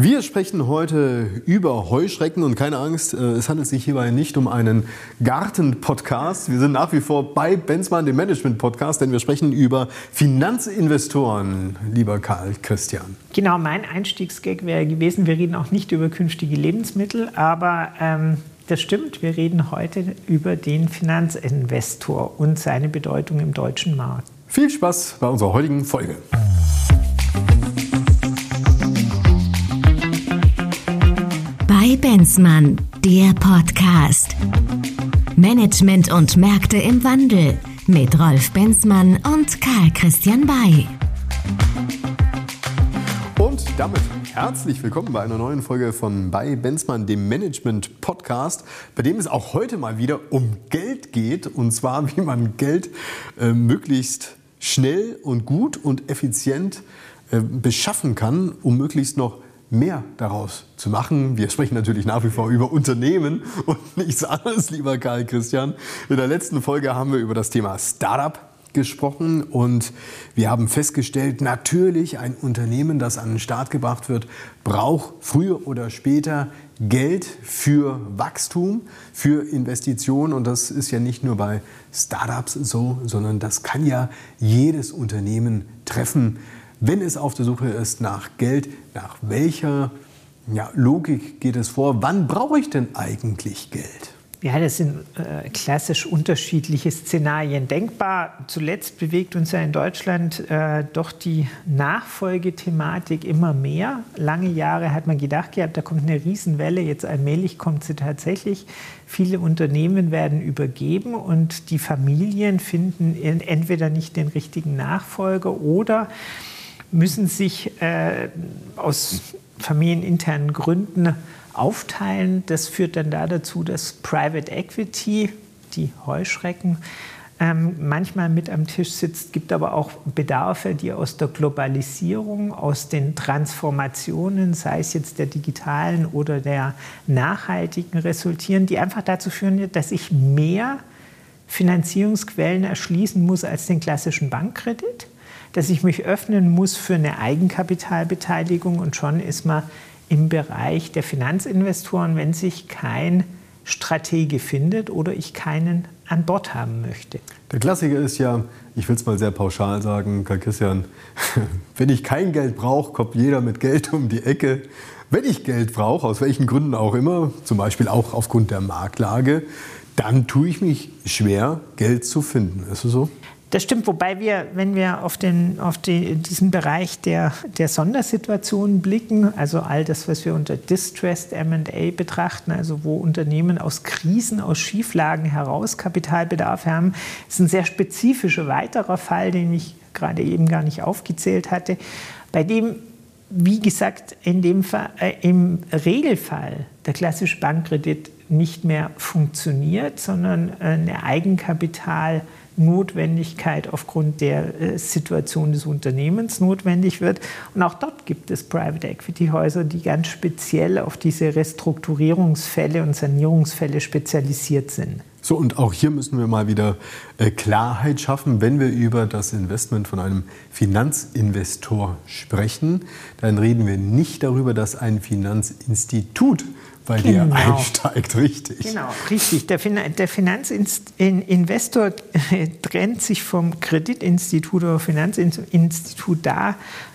Wir sprechen heute über Heuschrecken und keine Angst, äh, es handelt sich hierbei nicht um einen Garten-Podcast. Wir sind nach wie vor bei Benzmann, dem Management-Podcast, denn wir sprechen über Finanzinvestoren, lieber Karl Christian. Genau, mein Einstiegsgag wäre gewesen, wir reden auch nicht über künftige Lebensmittel, aber ähm, das stimmt, wir reden heute über den Finanzinvestor und seine Bedeutung im deutschen Markt. Viel Spaß bei unserer heutigen Folge. Benzmann, der Podcast. Management und Märkte im Wandel mit Rolf Benzmann und Karl Christian Bay. Und damit herzlich willkommen bei einer neuen Folge von Bei Benzmann, dem Management Podcast, bei dem es auch heute mal wieder um Geld geht und zwar wie man Geld äh, möglichst schnell und gut und effizient äh, beschaffen kann, um möglichst noch mehr daraus zu machen. Wir sprechen natürlich nach wie vor über Unternehmen und nichts anderes, lieber Karl Christian. In der letzten Folge haben wir über das Thema Startup gesprochen und wir haben festgestellt, natürlich ein Unternehmen, das an den Start gebracht wird, braucht früher oder später Geld für Wachstum, für Investitionen und das ist ja nicht nur bei Startups so, sondern das kann ja jedes Unternehmen treffen wenn es auf der Suche ist nach Geld, nach welcher ja, Logik geht es vor? Wann brauche ich denn eigentlich Geld? Ja, das sind äh, klassisch unterschiedliche Szenarien denkbar. Zuletzt bewegt uns ja in Deutschland äh, doch die Nachfolgethematik immer mehr. Lange Jahre hat man gedacht gehabt, da kommt eine Riesenwelle, jetzt allmählich kommt sie tatsächlich. Viele Unternehmen werden übergeben und die Familien finden entweder nicht den richtigen Nachfolger oder müssen sich äh, aus familieninternen Gründen aufteilen. Das führt dann da dazu, dass Private Equity, die Heuschrecken, ähm, manchmal mit am Tisch sitzt, gibt aber auch Bedarfe, die aus der Globalisierung, aus den Transformationen, sei es jetzt der digitalen oder der nachhaltigen, resultieren, die einfach dazu führen, dass ich mehr Finanzierungsquellen erschließen muss als den klassischen Bankkredit dass ich mich öffnen muss für eine Eigenkapitalbeteiligung und schon ist man im Bereich der Finanzinvestoren, wenn sich kein Stratege findet oder ich keinen an Bord haben möchte. Der Klassiker ist ja, ich will es mal sehr pauschal sagen, Karl Christian, wenn ich kein Geld brauche, kommt jeder mit Geld um die Ecke. Wenn ich Geld brauche, aus welchen Gründen auch immer, zum Beispiel auch aufgrund der Marktlage, dann tue ich mich schwer, Geld zu finden. Ist es so? Das stimmt, wobei wir, wenn wir auf, den, auf die, diesen Bereich der, der Sondersituationen blicken, also all das, was wir unter Distressed MA betrachten, also wo Unternehmen aus Krisen, aus Schieflagen heraus Kapitalbedarf haben, ist ein sehr spezifischer weiterer Fall, den ich gerade eben gar nicht aufgezählt hatte, bei dem, wie gesagt, in dem Fall, äh, im Regelfall der klassische Bankkredit nicht mehr funktioniert, sondern eine Eigenkapital- Notwendigkeit aufgrund der äh, Situation des Unternehmens notwendig wird. Und auch dort gibt es Private Equity Häuser, die ganz speziell auf diese Restrukturierungsfälle und Sanierungsfälle spezialisiert sind. So, und auch hier müssen wir mal wieder äh, Klarheit schaffen. Wenn wir über das Investment von einem Finanzinvestor sprechen, dann reden wir nicht darüber, dass ein Finanzinstitut bei genau. dir einsteigt, richtig. Genau, richtig. Der, fin der Finanzinvestor trennt sich vom Kreditinstitut oder Finanzinstitut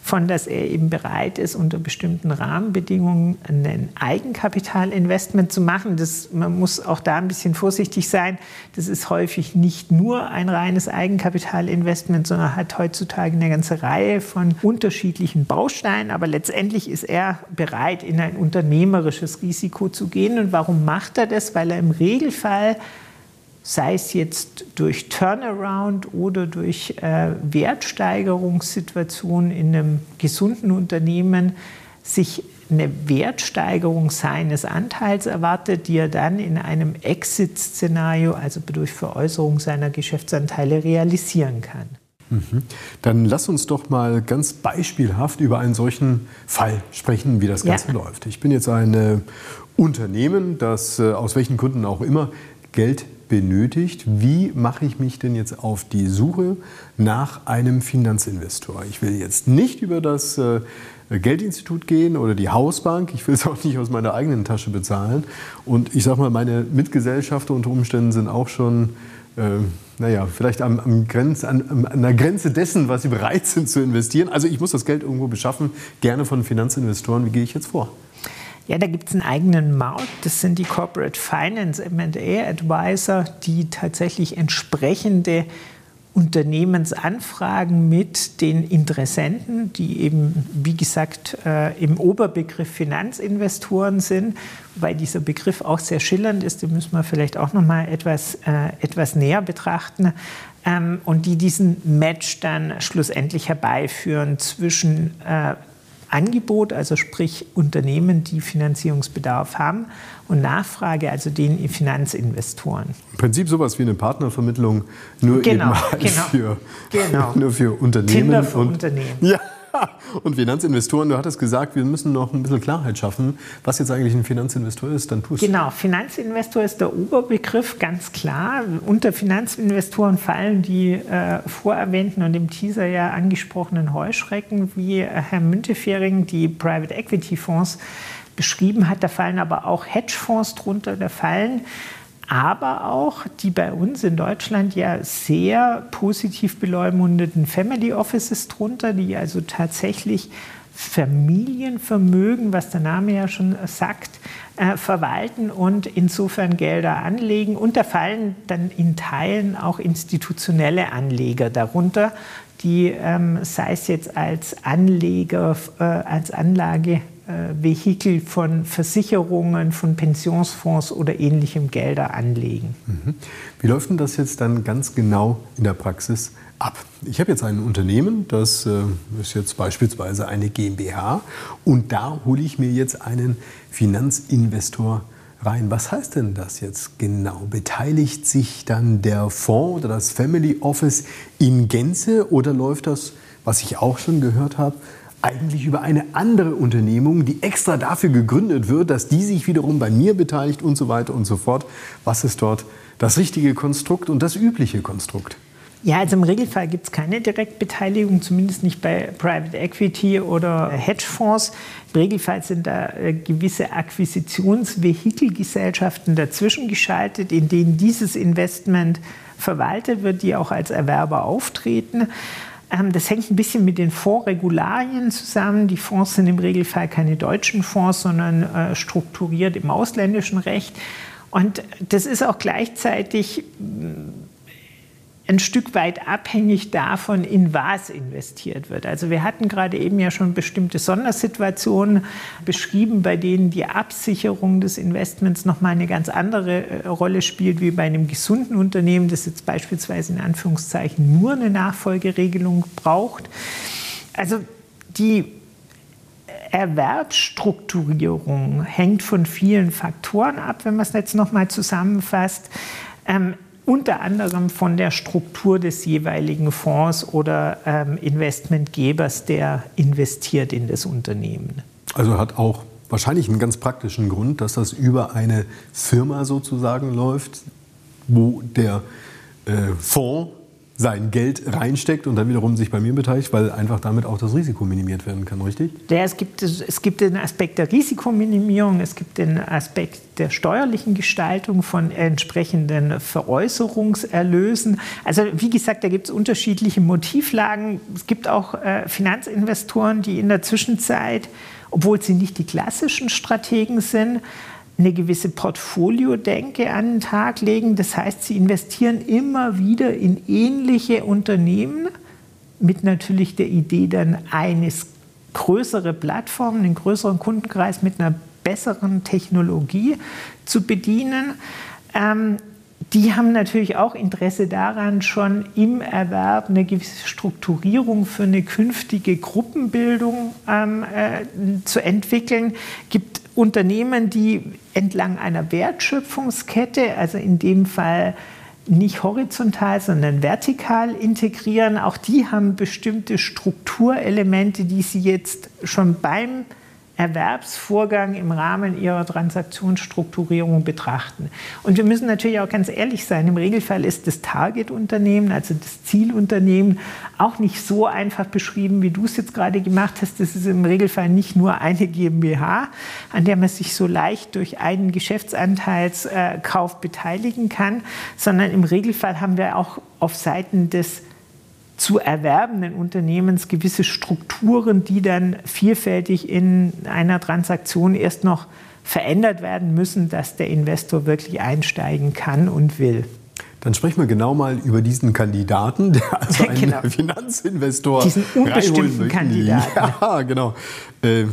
davon, dass er eben bereit ist, unter bestimmten Rahmenbedingungen ein Eigenkapitalinvestment zu machen. Das, man muss auch da ein bisschen vorsichtig sein. Das ist häufig nicht nur ein reines Eigenkapitalinvestment, sondern hat heutzutage eine ganze Reihe von unterschiedlichen Bausteinen. Aber letztendlich ist er bereit, in ein unternehmerisches Risiko zu gehen. Und warum macht er das? Weil er im Regelfall, sei es jetzt durch Turnaround oder durch äh, Wertsteigerungssituationen in einem gesunden Unternehmen, sich eine Wertsteigerung seines Anteils erwartet, die er dann in einem Exit-Szenario, also durch Veräußerung seiner Geschäftsanteile, realisieren kann. Mhm. Dann lass uns doch mal ganz beispielhaft über einen solchen Fall sprechen, wie das Ganze ja. läuft. Ich bin jetzt ein Unternehmen, das äh, aus welchen Gründen auch immer Geld benötigt. Wie mache ich mich denn jetzt auf die Suche nach einem Finanzinvestor? Ich will jetzt nicht über das äh, Geldinstitut gehen oder die Hausbank. Ich will es auch nicht aus meiner eigenen Tasche bezahlen. Und ich sage mal, meine Mitgesellschafter unter Umständen sind auch schon, äh, naja, vielleicht am, am Grenz, an, an der Grenze dessen, was sie bereit sind zu investieren. Also ich muss das Geld irgendwo beschaffen, gerne von Finanzinvestoren. Wie gehe ich jetzt vor? Ja, da gibt es einen eigenen Markt. Das sind die Corporate Finance M&A Advisor, die tatsächlich entsprechende Unternehmensanfragen mit den Interessenten, die eben, wie gesagt, äh, im Oberbegriff Finanzinvestoren sind, weil dieser Begriff auch sehr schillernd ist, den müssen wir vielleicht auch noch mal etwas, äh, etwas näher betrachten, ähm, und die diesen Match dann schlussendlich herbeiführen zwischen äh, Angebot, also sprich Unternehmen, die Finanzierungsbedarf haben, und Nachfrage, also den Finanzinvestoren. Im Prinzip sowas wie eine Partnervermittlung, nur genau, eben halt genau, für, genau. nur für Unternehmen. Tinder für und, Unternehmen. Ja, und Finanzinvestoren, du hattest gesagt, wir müssen noch ein bisschen Klarheit schaffen, was jetzt eigentlich ein Finanzinvestor ist, dann tust Genau, Finanzinvestor ist der Oberbegriff, ganz klar. Unter Finanzinvestoren fallen die äh, vorerwähnten und im Teaser ja angesprochenen Heuschrecken, wie äh, Herr Müntefering die Private Equity Fonds beschrieben hat. Da fallen aber auch Hedgefonds drunter, da fallen aber auch die bei uns in Deutschland ja sehr positiv beleumundeten Family Offices drunter, die also tatsächlich Familienvermögen, was der Name ja schon sagt, äh, verwalten und insofern Gelder anlegen. Und da fallen dann in Teilen auch institutionelle Anleger darunter, die, ähm, sei es jetzt als Anleger, äh, als Anlage Vehikel von Versicherungen, von Pensionsfonds oder ähnlichem Gelder anlegen. Mhm. Wie läuft denn das jetzt dann ganz genau in der Praxis ab? Ich habe jetzt ein Unternehmen, das äh, ist jetzt beispielsweise eine GmbH und da hole ich mir jetzt einen Finanzinvestor rein. Was heißt denn das jetzt genau? Beteiligt sich dann der Fonds oder das Family Office in Gänze oder läuft das, was ich auch schon gehört habe, eigentlich über eine andere Unternehmung, die extra dafür gegründet wird, dass die sich wiederum bei mir beteiligt und so weiter und so fort. Was ist dort das richtige Konstrukt und das übliche Konstrukt? Ja, also im Regelfall gibt es keine Direktbeteiligung, zumindest nicht bei Private Equity oder Hedgefonds. Im Regelfall sind da äh, gewisse Akquisitionsvehikelgesellschaften dazwischen geschaltet, in denen dieses Investment verwaltet wird, die auch als Erwerber auftreten. Ähm, das hängt ein bisschen mit den Fondsregularien zusammen. Die Fonds sind im Regelfall keine deutschen Fonds, sondern äh, strukturiert im ausländischen Recht. Und das ist auch gleichzeitig ein Stück weit abhängig davon, in was investiert wird. Also wir hatten gerade eben ja schon bestimmte Sondersituationen beschrieben, bei denen die Absicherung des Investments nochmal eine ganz andere äh, Rolle spielt wie bei einem gesunden Unternehmen, das jetzt beispielsweise in Anführungszeichen nur eine Nachfolgeregelung braucht. Also die Erwerbsstrukturierung hängt von vielen Faktoren ab, wenn man es jetzt nochmal zusammenfasst. Ähm, unter anderem von der Struktur des jeweiligen Fonds oder ähm, Investmentgebers, der investiert in das Unternehmen. Also hat auch wahrscheinlich einen ganz praktischen Grund, dass das über eine Firma sozusagen läuft, wo der äh, Fonds sein Geld reinsteckt und dann wiederum sich bei mir beteiligt, weil einfach damit auch das Risiko minimiert werden kann, richtig? Ja, es, gibt, es gibt den Aspekt der Risikominimierung, es gibt den Aspekt der steuerlichen Gestaltung von entsprechenden Veräußerungserlösen. Also wie gesagt, da gibt es unterschiedliche Motivlagen. Es gibt auch äh, Finanzinvestoren, die in der Zwischenzeit, obwohl sie nicht die klassischen Strategen sind, eine gewisse Portfolio-Denke an den Tag legen. Das heißt, sie investieren immer wieder in ähnliche Unternehmen mit natürlich der Idee dann eines größere Plattformen, einen größeren Kundenkreis mit einer besseren Technologie zu bedienen. Ähm, die haben natürlich auch Interesse daran, schon im Erwerb eine gewisse Strukturierung für eine künftige Gruppenbildung ähm, äh, zu entwickeln. Gibt Unternehmen, die entlang einer Wertschöpfungskette, also in dem Fall nicht horizontal, sondern vertikal integrieren. Auch die haben bestimmte Strukturelemente, die sie jetzt schon beim Erwerbsvorgang im Rahmen ihrer Transaktionsstrukturierung betrachten. Und wir müssen natürlich auch ganz ehrlich sein, im Regelfall ist das Target-Unternehmen, also das Zielunternehmen, auch nicht so einfach beschrieben, wie du es jetzt gerade gemacht hast. Das ist im Regelfall nicht nur eine GmbH, an der man sich so leicht durch einen Geschäftsanteilskauf beteiligen kann, sondern im Regelfall haben wir auch auf Seiten des zu erwerbenden Unternehmens gewisse Strukturen, die dann vielfältig in einer Transaktion erst noch verändert werden müssen, dass der Investor wirklich einsteigen kann und will. Dann sprechen wir genau mal über diesen Kandidaten, der also einen genau. Finanzinvestor diesen unbestimmten Kandidaten. Ja, genau. Äh,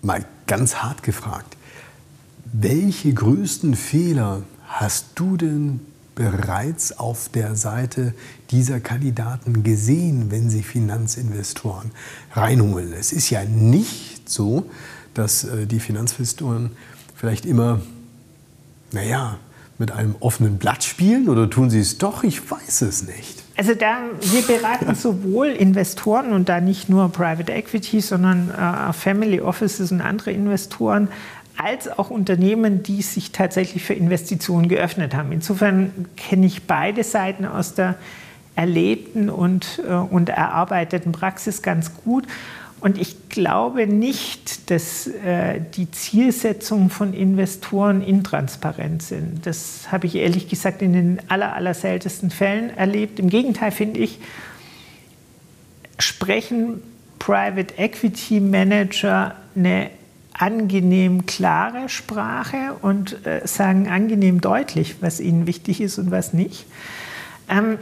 mal ganz hart gefragt: Welche größten Fehler hast du denn bereits auf der Seite dieser Kandidaten gesehen, wenn sie Finanzinvestoren reinholen. Es ist ja nicht so, dass äh, die Finanzinvestoren vielleicht immer, naja, mit einem offenen Blatt spielen oder tun sie es doch? Ich weiß es nicht. Also da, wir beraten sowohl Investoren und da nicht nur Private Equity, sondern äh, Family Offices und andere Investoren als auch Unternehmen, die sich tatsächlich für Investitionen geöffnet haben. Insofern kenne ich beide Seiten aus der erlebten und, äh, und erarbeiteten Praxis ganz gut. Und ich glaube nicht, dass äh, die Zielsetzungen von Investoren intransparent sind. Das habe ich ehrlich gesagt in den aller, aller seltensten Fällen erlebt. Im Gegenteil finde ich, sprechen Private Equity Manager eine angenehm klare Sprache und äh, sagen angenehm deutlich, was ihnen wichtig ist und was nicht. Ähm,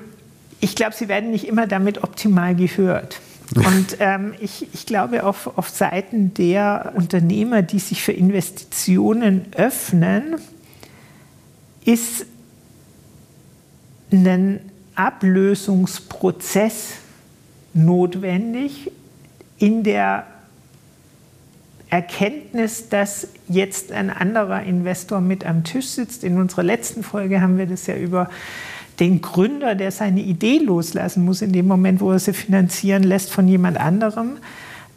ich glaube, sie werden nicht immer damit optimal gehört. Und ähm, ich, ich, glaube, auf, auf Seiten der Unternehmer, die sich für Investitionen öffnen, ist ein Ablösungsprozess notwendig in der Erkenntnis, dass jetzt ein anderer Investor mit am Tisch sitzt. In unserer letzten Folge haben wir das ja über den Gründer, der seine Idee loslassen muss in dem Moment, wo er sie finanzieren lässt von jemand anderem,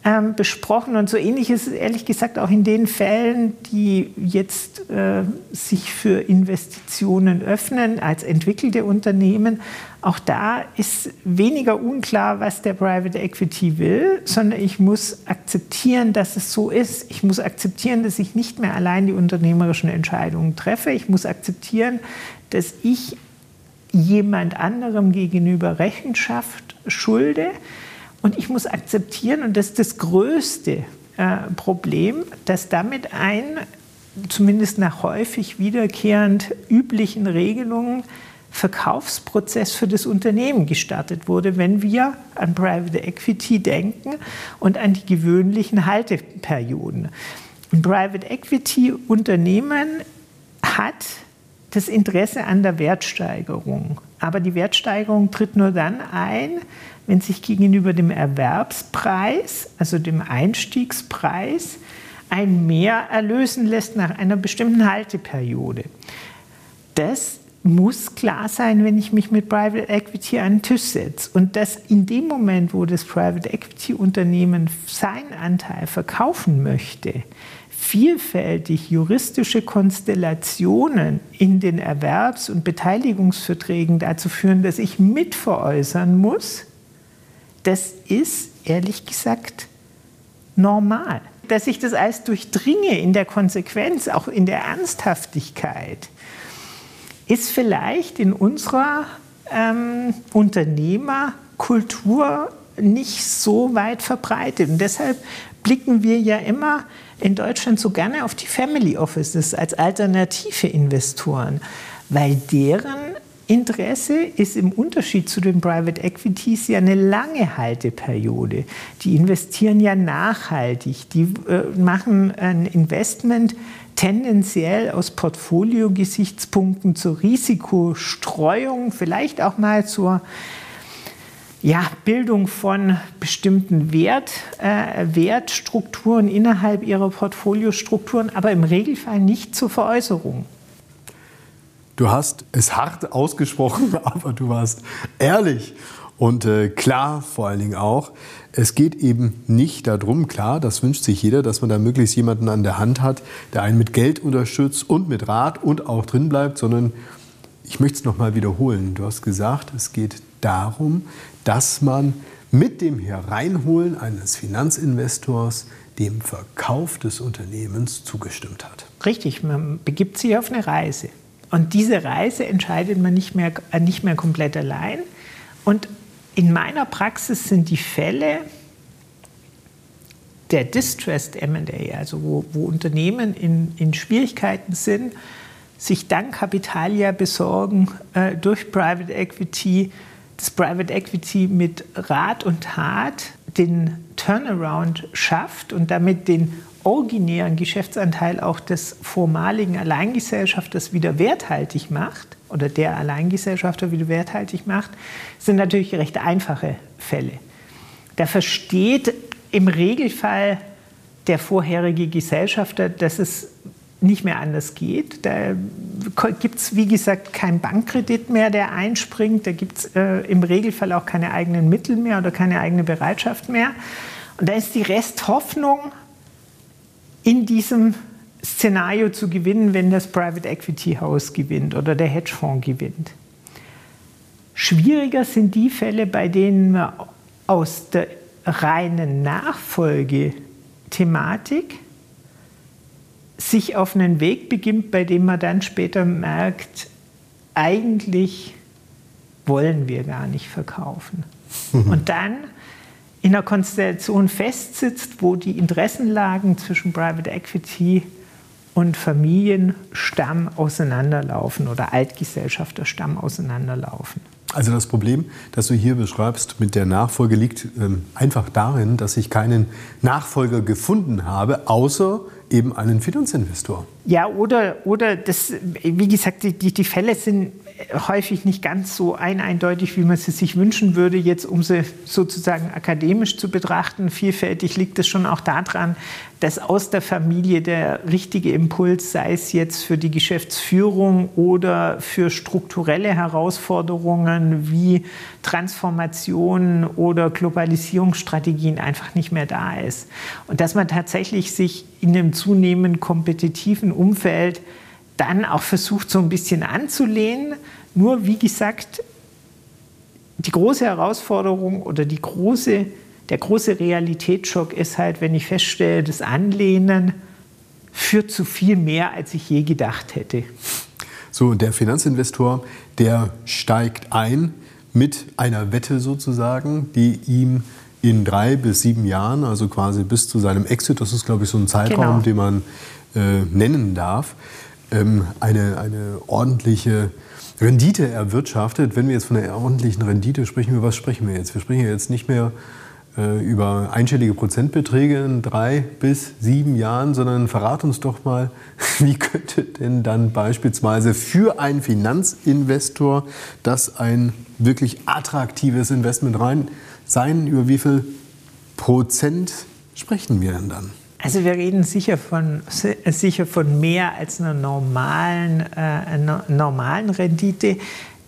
ähm, besprochen. Und so ähnlich ist es ehrlich gesagt auch in den Fällen, die jetzt äh, sich für Investitionen öffnen als entwickelte Unternehmen. Auch da ist weniger unklar, was der Private Equity will, sondern ich muss akzeptieren, dass es so ist. Ich muss akzeptieren, dass ich nicht mehr allein die unternehmerischen Entscheidungen treffe. Ich muss akzeptieren, dass ich jemand anderem gegenüber Rechenschaft schulde. Und ich muss akzeptieren, und das ist das größte äh, Problem, dass damit ein, zumindest nach häufig wiederkehrend üblichen Regelungen, Verkaufsprozess für das Unternehmen gestartet wurde, wenn wir an Private Equity denken und an die gewöhnlichen Halteperioden. Ein Private Equity Unternehmen hat das Interesse an der Wertsteigerung. Aber die Wertsteigerung tritt nur dann ein, wenn sich gegenüber dem Erwerbspreis, also dem Einstiegspreis, ein Mehr erlösen lässt nach einer bestimmten Halteperiode. Das muss klar sein, wenn ich mich mit Private Equity an den Tisch setze. Und dass in dem Moment, wo das Private Equity Unternehmen seinen Anteil verkaufen möchte, vielfältig juristische Konstellationen in den Erwerbs- und Beteiligungsverträgen dazu führen, dass ich mitveräußern muss, das ist ehrlich gesagt normal. Dass ich das alles durchdringe in der Konsequenz, auch in der Ernsthaftigkeit, ist vielleicht in unserer ähm, Unternehmerkultur nicht so weit verbreitet. Und deshalb blicken wir ja immer in Deutschland so gerne auf die Family Offices als alternative Investoren, weil deren Interesse ist im Unterschied zu den Private Equities ja eine lange Halteperiode. Die investieren ja nachhaltig, die äh, machen ein Investment tendenziell aus Portfolio-Gesichtspunkten zur Risikostreuung, vielleicht auch mal zur ja, Bildung von bestimmten Wert, äh, Wertstrukturen innerhalb ihrer Portfoliostrukturen, aber im Regelfall nicht zur Veräußerung. Du hast es hart ausgesprochen, aber du warst ehrlich. Und äh, klar vor allen Dingen auch, es geht eben nicht darum, klar, das wünscht sich jeder, dass man da möglichst jemanden an der Hand hat, der einen mit Geld unterstützt und mit Rat und auch drin bleibt, sondern ich möchte es nochmal wiederholen. Du hast gesagt, es geht darum, dass man mit dem Hereinholen eines Finanzinvestors dem Verkauf des Unternehmens zugestimmt hat. Richtig, man begibt sich auf eine Reise. Und diese Reise entscheidet man nicht mehr, äh, nicht mehr komplett allein. Und in meiner Praxis sind die Fälle der Distressed MA, also wo, wo Unternehmen in, in Schwierigkeiten sind, sich dann Kapitalia besorgen äh, durch Private Equity, das Private Equity mit Rat und Tat den Turnaround schafft und damit den originären Geschäftsanteil auch des vormaligen Alleingesellschafters wieder werthaltig macht oder der Alleingesellschafter wieder werthaltig macht, sind natürlich recht einfache Fälle. Da versteht im Regelfall der vorherige Gesellschafter, dass es nicht mehr anders geht. Da gibt es, wie gesagt, keinen Bankkredit mehr, der einspringt. Da gibt es äh, im Regelfall auch keine eigenen Mittel mehr oder keine eigene Bereitschaft mehr. Und da ist die Resthoffnung in diesem Szenario zu gewinnen, wenn das Private Equity House gewinnt oder der Hedgefonds gewinnt. Schwieriger sind die Fälle, bei denen man aus der reinen Nachfolgethematik sich auf einen Weg beginnt, bei dem man dann später merkt, eigentlich wollen wir gar nicht verkaufen. Und dann in einer Konstellation festsitzt, wo die Interessenlagen zwischen Private Equity und Familienstamm auseinanderlaufen oder Altgesellschafterstamm auseinanderlaufen. Also das Problem, das du hier beschreibst mit der Nachfolge, liegt ähm, einfach darin, dass ich keinen Nachfolger gefunden habe, außer eben einen Finanzinvestor. Ja, oder, oder das, wie gesagt, die, die Fälle sind häufig nicht ganz so eindeutig, wie man sie sich wünschen würde, jetzt um sie sozusagen akademisch zu betrachten. Vielfältig liegt es schon auch daran, dass aus der Familie der richtige Impuls, sei es jetzt für die Geschäftsführung oder für strukturelle Herausforderungen wie Transformation oder Globalisierungsstrategien einfach nicht mehr da ist. Und dass man tatsächlich sich in einem zunehmend kompetitiven Umfeld dann auch versucht, so ein bisschen anzulehnen. Nur, wie gesagt, die große Herausforderung oder die große, der große Realitätsschock ist halt, wenn ich feststelle, das Anlehnen führt zu viel mehr, als ich je gedacht hätte. So, und der Finanzinvestor, der steigt ein mit einer Wette sozusagen, die ihm in drei bis sieben Jahren, also quasi bis zu seinem Exit, das ist, glaube ich, so ein Zeitraum, genau. den man äh, nennen darf, ähm, eine, eine ordentliche Rendite erwirtschaftet. Wenn wir jetzt von einer ordentlichen Rendite sprechen, über was sprechen wir jetzt? Wir sprechen jetzt nicht mehr äh, über einstellige Prozentbeträge in drei bis sieben Jahren, sondern verrat uns doch mal, wie könnte denn dann beispielsweise für einen Finanzinvestor das ein wirklich attraktives Investment rein sein? Über wie viel Prozent sprechen wir denn dann? Also wir reden sicher von, sicher von mehr als einer normalen, äh, normalen Rendite.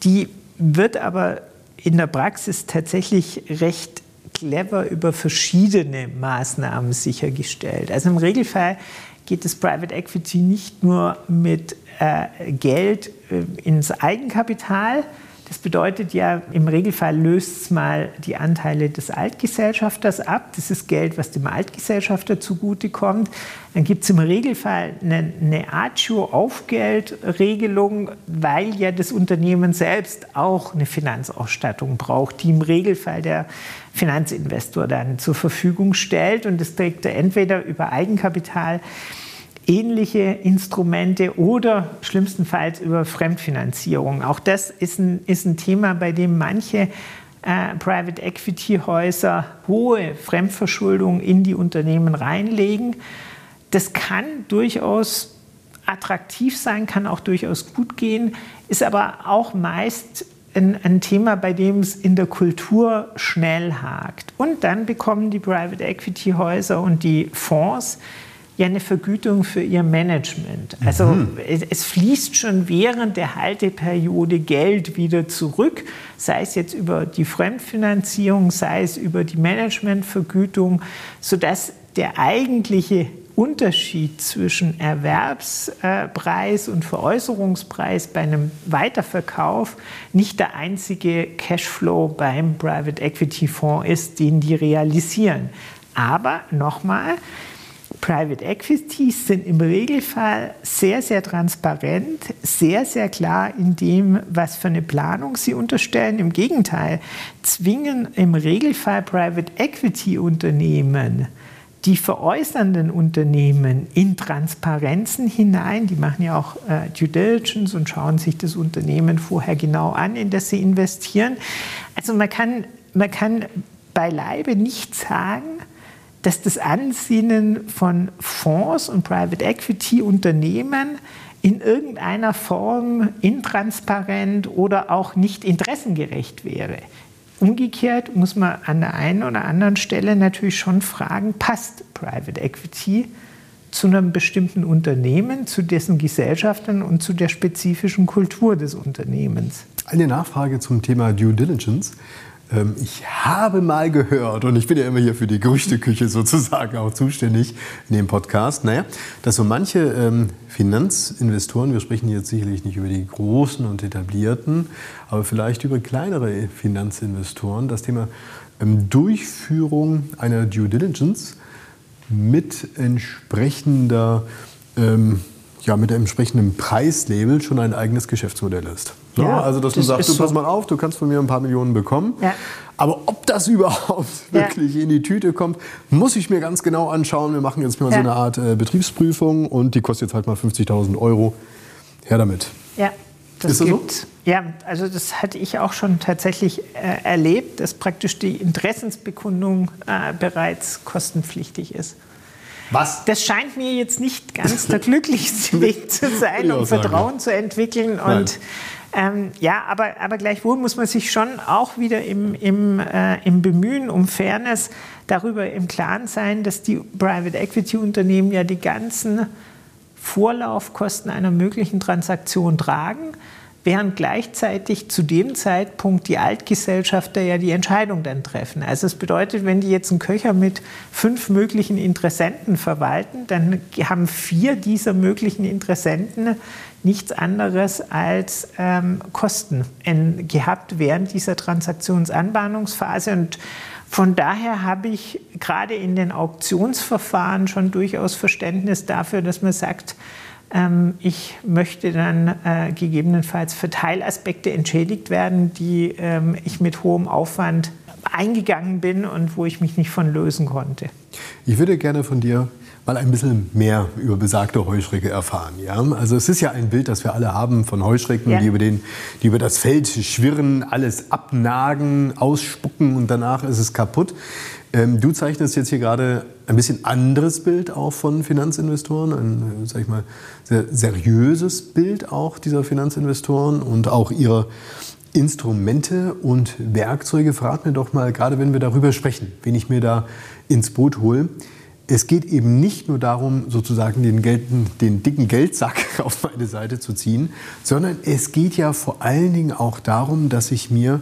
Die wird aber in der Praxis tatsächlich recht clever über verschiedene Maßnahmen sichergestellt. Also im Regelfall geht das Private Equity nicht nur mit äh, Geld äh, ins Eigenkapital, das bedeutet ja, im Regelfall löst es mal die Anteile des Altgesellschafters ab. Das ist Geld, was dem Altgesellschafter zugutekommt. Dann gibt es im Regelfall eine, eine Agio-Aufgeldregelung, weil ja das Unternehmen selbst auch eine Finanzausstattung braucht, die im Regelfall der Finanzinvestor dann zur Verfügung stellt. Und das trägt er entweder über Eigenkapital ähnliche Instrumente oder schlimmstenfalls über Fremdfinanzierung. Auch das ist ein, ist ein Thema, bei dem manche äh, Private Equity Häuser hohe Fremdverschuldung in die Unternehmen reinlegen. Das kann durchaus attraktiv sein, kann auch durchaus gut gehen, ist aber auch meist ein, ein, Thema, bei dem es in der Kultur schnell hakt. Und dann bekommen die Private Equity Häuser und die Fonds ja eine Vergütung für ihr Management. Also mhm. es, es, fließt schon während der Halteperiode Geld wieder zurück, sei es jetzt über die Fremdfinanzierung, sei es über die Managementvergütung, sodass der eigentliche Unterschied zwischen Erwerbspreis und Veräußerungspreis bei einem Weiterverkauf nicht der einzige Cashflow beim Private Equity Fonds ist, den die realisieren. Aber nochmal, Private Equities sind im Regelfall sehr, sehr transparent, sehr, sehr klar in dem, was für eine Planung sie unterstellen. Im Gegenteil, zwingen im Regelfall Private Equity Unternehmen die veräußernden Unternehmen in Transparenzen hinein. Die machen ja auch äh, Due Diligence und schauen sich das Unternehmen vorher genau an, in das sie investieren. Also man kann, man kann beileibe nicht sagen, dass das Ansinnen von Fonds und Private Equity Unternehmen in irgendeiner Form intransparent oder auch nicht interessengerecht wäre. Umgekehrt muss man an der einen oder anderen Stelle natürlich schon fragen, passt Private Equity zu einem bestimmten Unternehmen, zu dessen Gesellschaften und zu der spezifischen Kultur des Unternehmens? Eine Nachfrage zum Thema Due Diligence. Ähm, ich habe mal gehört, und ich bin ja immer hier für die Gerüchteküche sozusagen auch zuständig in dem Podcast, naja, dass so manche ähm, Finanzinvestoren, wir sprechen jetzt sicherlich nicht über die großen und etablierten, aber vielleicht über kleinere Finanzinvestoren, das Thema ähm, Durchführung einer Due Diligence mit entsprechender ähm, ja, mit einem Preislabel schon ein eigenes Geschäftsmodell ist. Ja, ja also dass das du sagst, du pass mal auf, du kannst von mir ein paar Millionen bekommen. Ja. Aber ob das überhaupt ja. wirklich in die Tüte kommt, muss ich mir ganz genau anschauen. Wir machen jetzt mal so eine Art äh, Betriebsprüfung und die kostet jetzt halt mal 50.000 Euro. Her damit. Ja. Das ist das gibt, so? Ja, also das hatte ich auch schon tatsächlich äh, erlebt, dass praktisch die Interessensbekundung äh, bereits kostenpflichtig ist. Was? Das scheint mir jetzt nicht ganz der glücklichste Weg zu sein, um Vertrauen zu entwickeln. Und ähm, ja, aber, aber gleichwohl muss man sich schon auch wieder im, im, äh, im Bemühen um Fairness darüber im Klaren sein, dass die Private Equity Unternehmen ja die ganzen Vorlaufkosten einer möglichen Transaktion tragen während gleichzeitig zu dem Zeitpunkt die Altgesellschafter ja die Entscheidung dann treffen. Also es bedeutet, wenn die jetzt einen Köcher mit fünf möglichen Interessenten verwalten, dann haben vier dieser möglichen Interessenten nichts anderes als ähm, Kosten gehabt während dieser Transaktionsanbahnungsphase. Und von daher habe ich gerade in den Auktionsverfahren schon durchaus Verständnis dafür, dass man sagt, ich möchte dann äh, gegebenenfalls für Teilaspekte entschädigt werden, die ähm, ich mit hohem Aufwand eingegangen bin und wo ich mich nicht von lösen konnte. Ich würde gerne von dir mal ein bisschen mehr über besagte Heuschrecke erfahren. Ja? Also es ist ja ein Bild, das wir alle haben von Heuschrecken, ja. die, über den, die über das Feld schwirren, alles abnagen, ausspucken und danach ist es kaputt. Ähm, du zeichnest jetzt hier gerade ein bisschen anderes Bild auch von Finanzinvestoren, ein, sag ich mal, sehr seriöses Bild auch dieser Finanzinvestoren und auch ihrer Instrumente und Werkzeuge. Frag mir doch mal, gerade wenn wir darüber sprechen, wen ich mir da ins Boot hole. Es geht eben nicht nur darum, sozusagen den, gelten, den dicken Geldsack auf meine Seite zu ziehen, sondern es geht ja vor allen Dingen auch darum, dass ich mir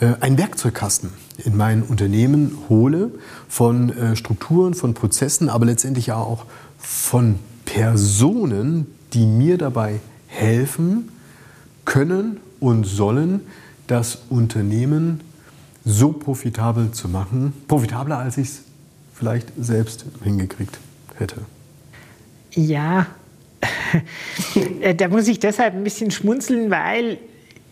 äh, einen Werkzeugkasten in mein Unternehmen hole von äh, Strukturen, von Prozessen, aber letztendlich auch von Personen, die mir dabei helfen können und sollen, das Unternehmen so profitabel zu machen, profitabler als ich es vielleicht selbst hingekriegt hätte. Ja, da muss ich deshalb ein bisschen schmunzeln, weil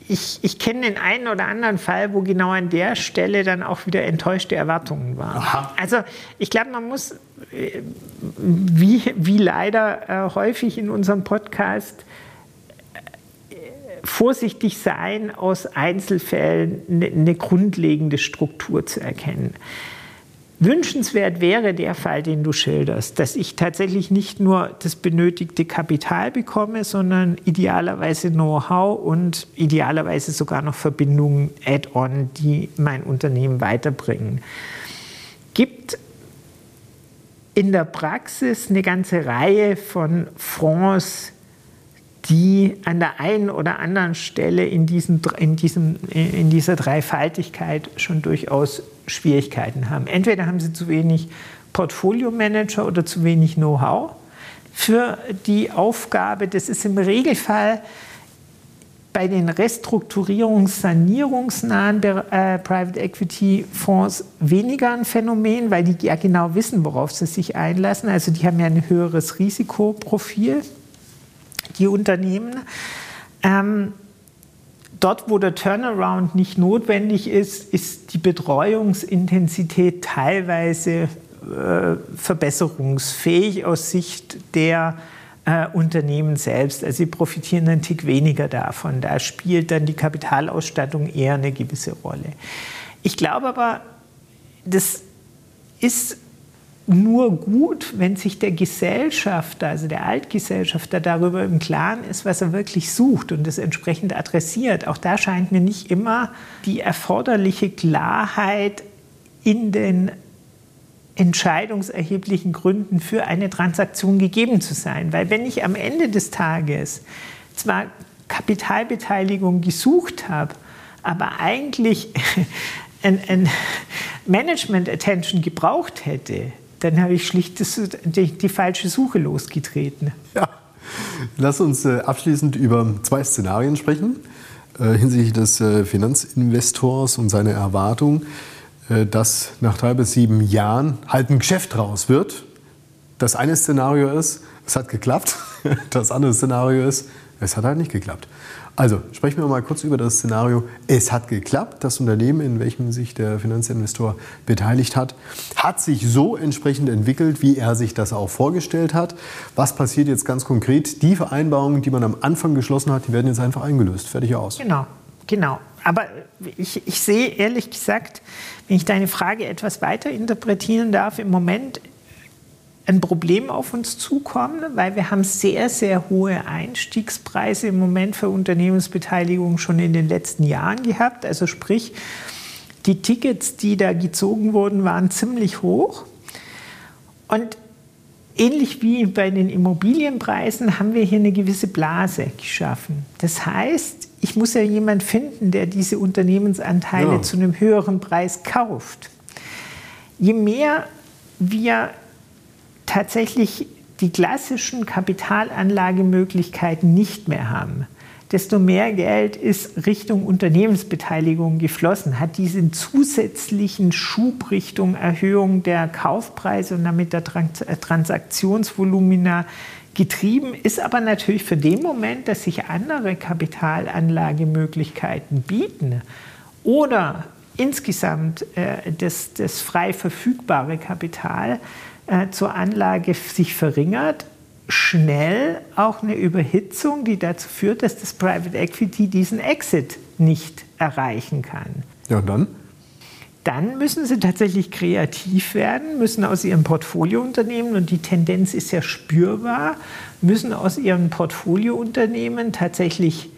ich, ich kenne den einen oder anderen Fall, wo genau an der Stelle dann auch wieder enttäuschte Erwartungen waren. Aha. Also ich glaube, man muss, äh, wie, wie leider äh, häufig in unserem Podcast, äh, vorsichtig sein, aus Einzelfällen eine, eine grundlegende Struktur zu erkennen. Wünschenswert wäre der Fall, den du schilderst, dass ich tatsächlich nicht nur das benötigte Kapital bekomme, sondern idealerweise Know-how und idealerweise sogar noch Verbindungen add-on, die mein Unternehmen weiterbringen. Gibt in der Praxis eine ganze Reihe von Fonds, die an der einen oder anderen Stelle in, diesen, in, diesem, in dieser Dreifaltigkeit schon durchaus Schwierigkeiten haben. Entweder haben sie zu wenig Portfolio-Manager oder zu wenig Know-how für die Aufgabe. Das ist im Regelfall bei den Restrukturierungs-, sanierungsnahen äh, Private Equity Fonds weniger ein Phänomen, weil die ja genau wissen, worauf sie sich einlassen. Also die haben ja ein höheres Risikoprofil, Unternehmen. Ähm, dort, wo der Turnaround nicht notwendig ist, ist die Betreuungsintensität teilweise äh, verbesserungsfähig aus Sicht der äh, Unternehmen selbst. Also sie profitieren einen Tick weniger davon. Da spielt dann die Kapitalausstattung eher eine gewisse Rolle. Ich glaube aber, das ist nur gut, wenn sich der Gesellschafter, also der Altgesellschafter, darüber im Klaren ist, was er wirklich sucht und das entsprechend adressiert. Auch da scheint mir nicht immer die erforderliche Klarheit in den entscheidungserheblichen Gründen für eine Transaktion gegeben zu sein. Weil wenn ich am Ende des Tages zwar Kapitalbeteiligung gesucht habe, aber eigentlich ein, ein Management Attention gebraucht hätte, dann habe ich schlicht die, die, falsche Suche losgetreten. Ja. Lass uns äh, abschließend über zwei Szenarien sprechen äh, hinsichtlich des äh, Finanzinvestors und seiner Erwartung. Äh, dass nach drei bis sieben Jahren halt ein Geschäft raus wird. Das eine Szenario ist, es hat geklappt. Das andere Szenario ist, es hat halt nicht geklappt. Also sprechen wir mal kurz über das Szenario, es hat geklappt. Das Unternehmen, in welchem sich der Finanzinvestor beteiligt hat, hat sich so entsprechend entwickelt, wie er sich das auch vorgestellt hat. Was passiert jetzt ganz konkret? Die Vereinbarungen, die man am Anfang geschlossen hat, die werden jetzt einfach eingelöst. Fertig aus. Genau, genau. Aber ich, ich sehe ehrlich gesagt, wenn ich deine Frage etwas weiter interpretieren darf, im Moment ein Problem auf uns zukommen, weil wir haben sehr, sehr hohe Einstiegspreise im Moment für Unternehmensbeteiligung schon in den letzten Jahren gehabt. Also sprich, die Tickets, die da gezogen wurden, waren ziemlich hoch. Und ähnlich wie bei den Immobilienpreisen haben wir hier eine gewisse Blase geschaffen. Das heißt, ich muss ja jemanden finden, der diese Unternehmensanteile ja. zu einem höheren Preis kauft. Je mehr wir tatsächlich die klassischen Kapitalanlagemöglichkeiten nicht mehr haben, desto mehr Geld ist Richtung Unternehmensbeteiligung geflossen, hat diesen zusätzlichen Schub Richtung Erhöhung der Kaufpreise und damit der Transaktionsvolumina Getrieben ist aber natürlich für den Moment, dass sich andere Kapitalanlagemöglichkeiten bieten oder insgesamt äh, das, das frei verfügbare Kapital äh, zur Anlage sich verringert, schnell auch eine Überhitzung, die dazu führt, dass das Private Equity diesen Exit nicht erreichen kann. Ja, und dann? dann müssen sie tatsächlich kreativ werden, müssen aus ihren Portfoliounternehmen, und die Tendenz ist ja spürbar, müssen aus ihren Portfoliounternehmen tatsächlich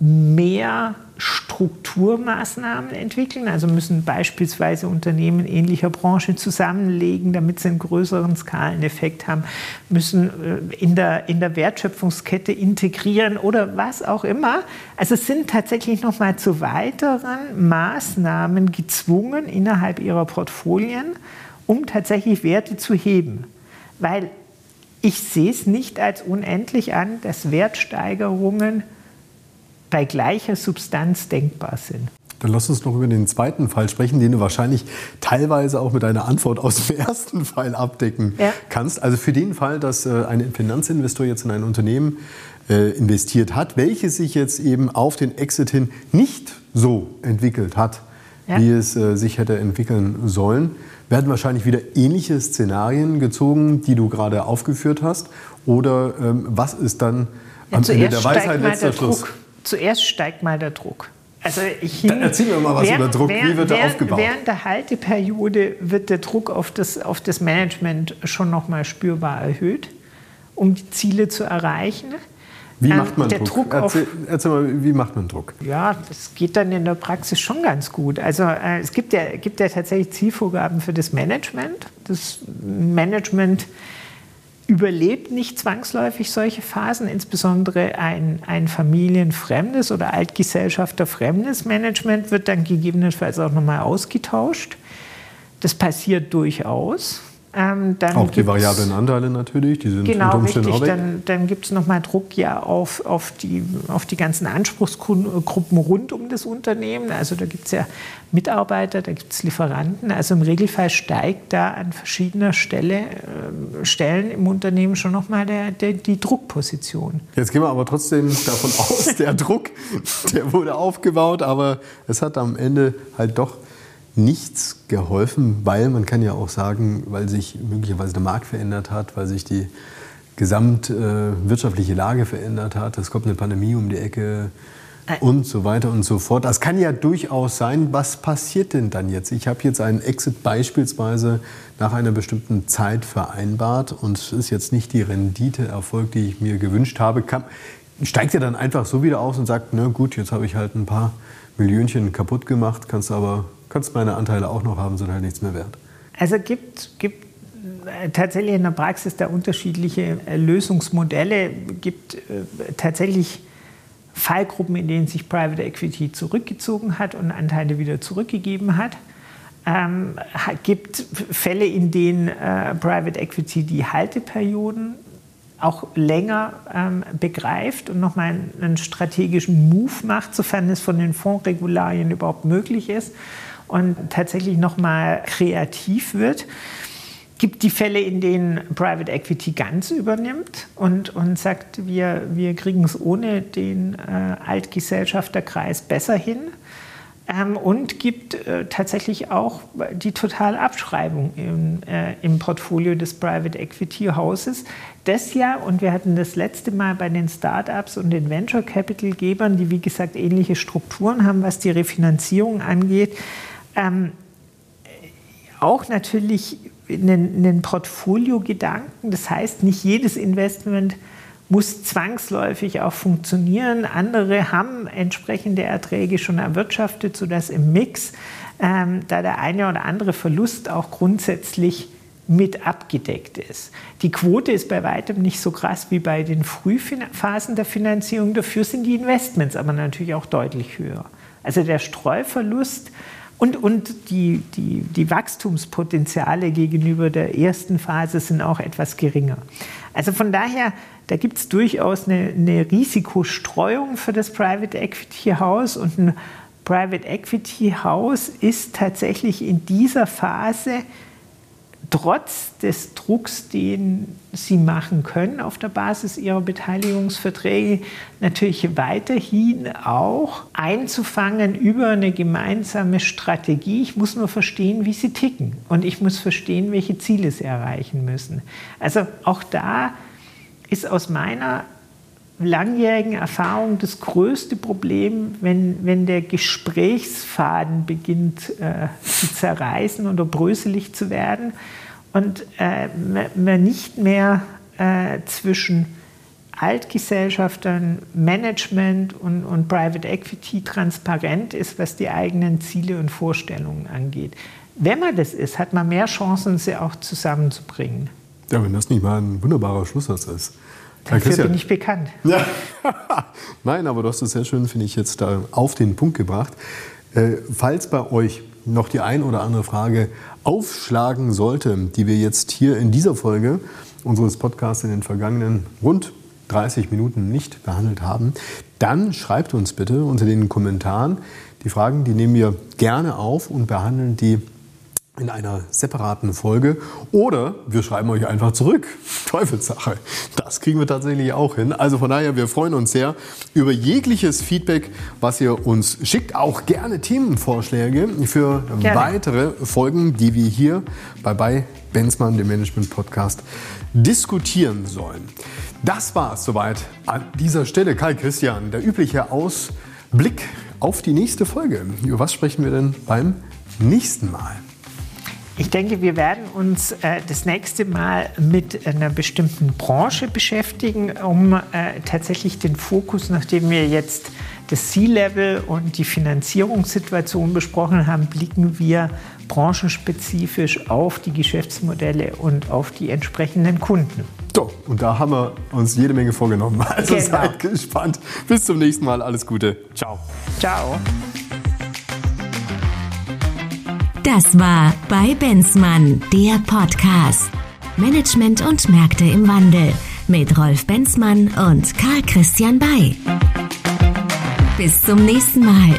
mehr Strukturmaßnahmen entwickeln. Also müssen beispielsweise Unternehmen ähnlicher Branche zusammenlegen, damit sie einen größeren Skaleneffekt haben, müssen äh, in der, in der Wertschöpfungskette integrieren oder was auch immer. Also sind tatsächlich noch mal zu weiteren Maßnahmen gezwungen innerhalb ihrer Portfolien, um tatsächlich Werte zu heben. Weil ich sehe es nicht als unendlich an, dass Wertsteigerungen bei gleicher Substanz denkbar sind. Dann lass uns noch über den zweiten Fall sprechen, den du wahrscheinlich teilweise auch mit deiner Antwort aus dem ersten Fall abdecken ja. kannst. Also für den Fall, dass äh, ein Finanzinvestor jetzt in ein Unternehmen äh, investiert hat, welches sich jetzt eben auf den Exit hin nicht so entwickelt hat, ja. wie es äh, sich hätte entwickeln sollen, werden wahrscheinlich wieder ähnliche Szenarien gezogen, die du gerade aufgeführt hast. Oder ähm, was ist dann ja, am Ende der Weisheit letzter Schluss? Druck zuerst steigt mal der Druck. Also ich, Dann erzähl mir mal was während, über Druck. Wie wird der aufgebaut? Während der Halteperiode wird der Druck auf das, auf das Management schon noch mal spürbar erhöht, um die Ziele zu erreichen. Wie macht man der Druck? Druck erzähl, erzähl mal, wie macht man Druck? Ja, das geht dann in der Praxis schon ganz gut. Also äh, es gibt ja, gibt ja tatsächlich Zielvorgaben für das Management. Das Management überlebt nicht zwangsläufig solche Phasen, insbesondere ein, ein familienfremdes oder altgesellschafterfremdes Management wird dann gegebenenfalls auch nochmal ausgetauscht. Das passiert durchaus. Ähm, Auch die variablen Anteile natürlich, die sind Genau, unter Umständen richtig. auch weg. Dann, dann gibt es nochmal Druck ja auf, auf, die, auf die ganzen Anspruchsgruppen rund um das Unternehmen. Also da gibt es ja Mitarbeiter, da gibt es Lieferanten. Also im Regelfall steigt da an verschiedener Stelle, äh, Stellen im Unternehmen schon nochmal der, der, die Druckposition. Jetzt gehen wir aber trotzdem davon aus, der Druck, der wurde aufgebaut, aber es hat am Ende halt doch nichts geholfen, weil man kann ja auch sagen, weil sich möglicherweise der Markt verändert hat, weil sich die gesamtwirtschaftliche Lage verändert hat. Es kommt eine Pandemie um die Ecke und so weiter und so fort. Das kann ja durchaus sein. Was passiert denn dann jetzt? Ich habe jetzt einen Exit beispielsweise nach einer bestimmten Zeit vereinbart und es ist jetzt nicht die Rendite erfolgt, die ich mir gewünscht habe. Kann, steigt ihr dann einfach so wieder aus und sagt, na gut, jetzt habe ich halt ein paar Millionchen kaputt gemacht, kannst aber kannst meine Anteile auch noch haben, sind halt nichts mehr wert. Also gibt, gibt äh, tatsächlich in der Praxis da unterschiedliche äh, Lösungsmodelle, gibt äh, tatsächlich Fallgruppen, in denen sich Private Equity zurückgezogen hat und Anteile wieder zurückgegeben hat. Ähm, gibt Fälle, in denen äh, Private Equity die Halteperioden auch länger ähm, begreift und nochmal einen strategischen Move macht, sofern es von den Fondsregularien überhaupt möglich ist und tatsächlich nochmal kreativ wird. Gibt die Fälle, in denen Private Equity ganz übernimmt und, und sagt, wir, wir kriegen es ohne den äh, Altgesellschafterkreis besser hin. Ähm, und gibt äh, tatsächlich auch die Totalabschreibung im, äh, im Portfolio des Private Equity Hauses. Das ja, und wir hatten das letzte Mal bei den Startups und den Venture Capital Gebern, die wie gesagt ähnliche Strukturen haben, was die Refinanzierung angeht, ähm, auch natürlich einen, einen Portfolio-Gedanken. Das heißt, nicht jedes Investment muss zwangsläufig auch funktionieren. Andere haben entsprechende Erträge schon erwirtschaftet, sodass im Mix ähm, da der eine oder andere Verlust auch grundsätzlich mit abgedeckt ist. Die Quote ist bei weitem nicht so krass wie bei den Frühphasen der Finanzierung. Dafür sind die Investments aber natürlich auch deutlich höher. Also der Streuverlust und, und die, die, die Wachstumspotenziale gegenüber der ersten Phase sind auch etwas geringer. Also von daher, da gibt es durchaus eine, eine Risikostreuung für das Private Equity House und ein Private Equity House ist tatsächlich in dieser Phase trotz des Drucks, den sie machen können auf der Basis ihrer Beteiligungsverträge, natürlich weiterhin auch einzufangen über eine gemeinsame Strategie. Ich muss nur verstehen, wie sie ticken und ich muss verstehen, welche Ziele sie erreichen müssen. Also auch da ist aus meiner langjährigen Erfahrung das größte Problem, wenn, wenn der Gesprächsfaden beginnt äh, zu zerreißen oder bröselig zu werden und äh, man nicht mehr äh, zwischen Altgesellschaftern, Management und, und Private Equity transparent ist, was die eigenen Ziele und Vorstellungen angeht. Wenn man das ist, hat man mehr Chancen, sie auch zusammenzubringen. Ja, wenn das nicht mal ein wunderbarer Schlusssatz ist. Dafür bin ich bekannt. Ja. Nein, aber du hast es sehr schön, finde ich, jetzt da auf den Punkt gebracht. Äh, falls bei euch noch die ein oder andere Frage aufschlagen sollte, die wir jetzt hier in dieser Folge unseres Podcasts in den vergangenen rund 30 Minuten nicht behandelt haben, dann schreibt uns bitte unter den Kommentaren. Die Fragen, die nehmen wir gerne auf und behandeln die in einer separaten Folge. Oder wir schreiben euch einfach zurück. Teufelssache. Das kriegen wir tatsächlich auch hin. Also von daher, wir freuen uns sehr über jegliches Feedback, was ihr uns schickt. Auch gerne Themenvorschläge für Gerne. weitere Folgen, die wir hier bei, bei Benzmann, dem Management Podcast, diskutieren sollen. Das war es soweit an dieser Stelle. Kai Christian, der übliche Ausblick auf die nächste Folge. Über was sprechen wir denn beim nächsten Mal? Ich denke, wir werden uns äh, das nächste Mal mit einer bestimmten Branche beschäftigen, um äh, tatsächlich den Fokus, nachdem wir jetzt das C-Level und die Finanzierungssituation besprochen haben, blicken wir branchenspezifisch auf die Geschäftsmodelle und auf die entsprechenden Kunden. So, und da haben wir uns jede Menge vorgenommen. Also genau. seid gespannt. Bis zum nächsten Mal. Alles Gute. Ciao. Ciao. Das war bei Benzmann, der Podcast. Management und Märkte im Wandel mit Rolf Benzmann und Karl Christian Bay. Bis zum nächsten Mal.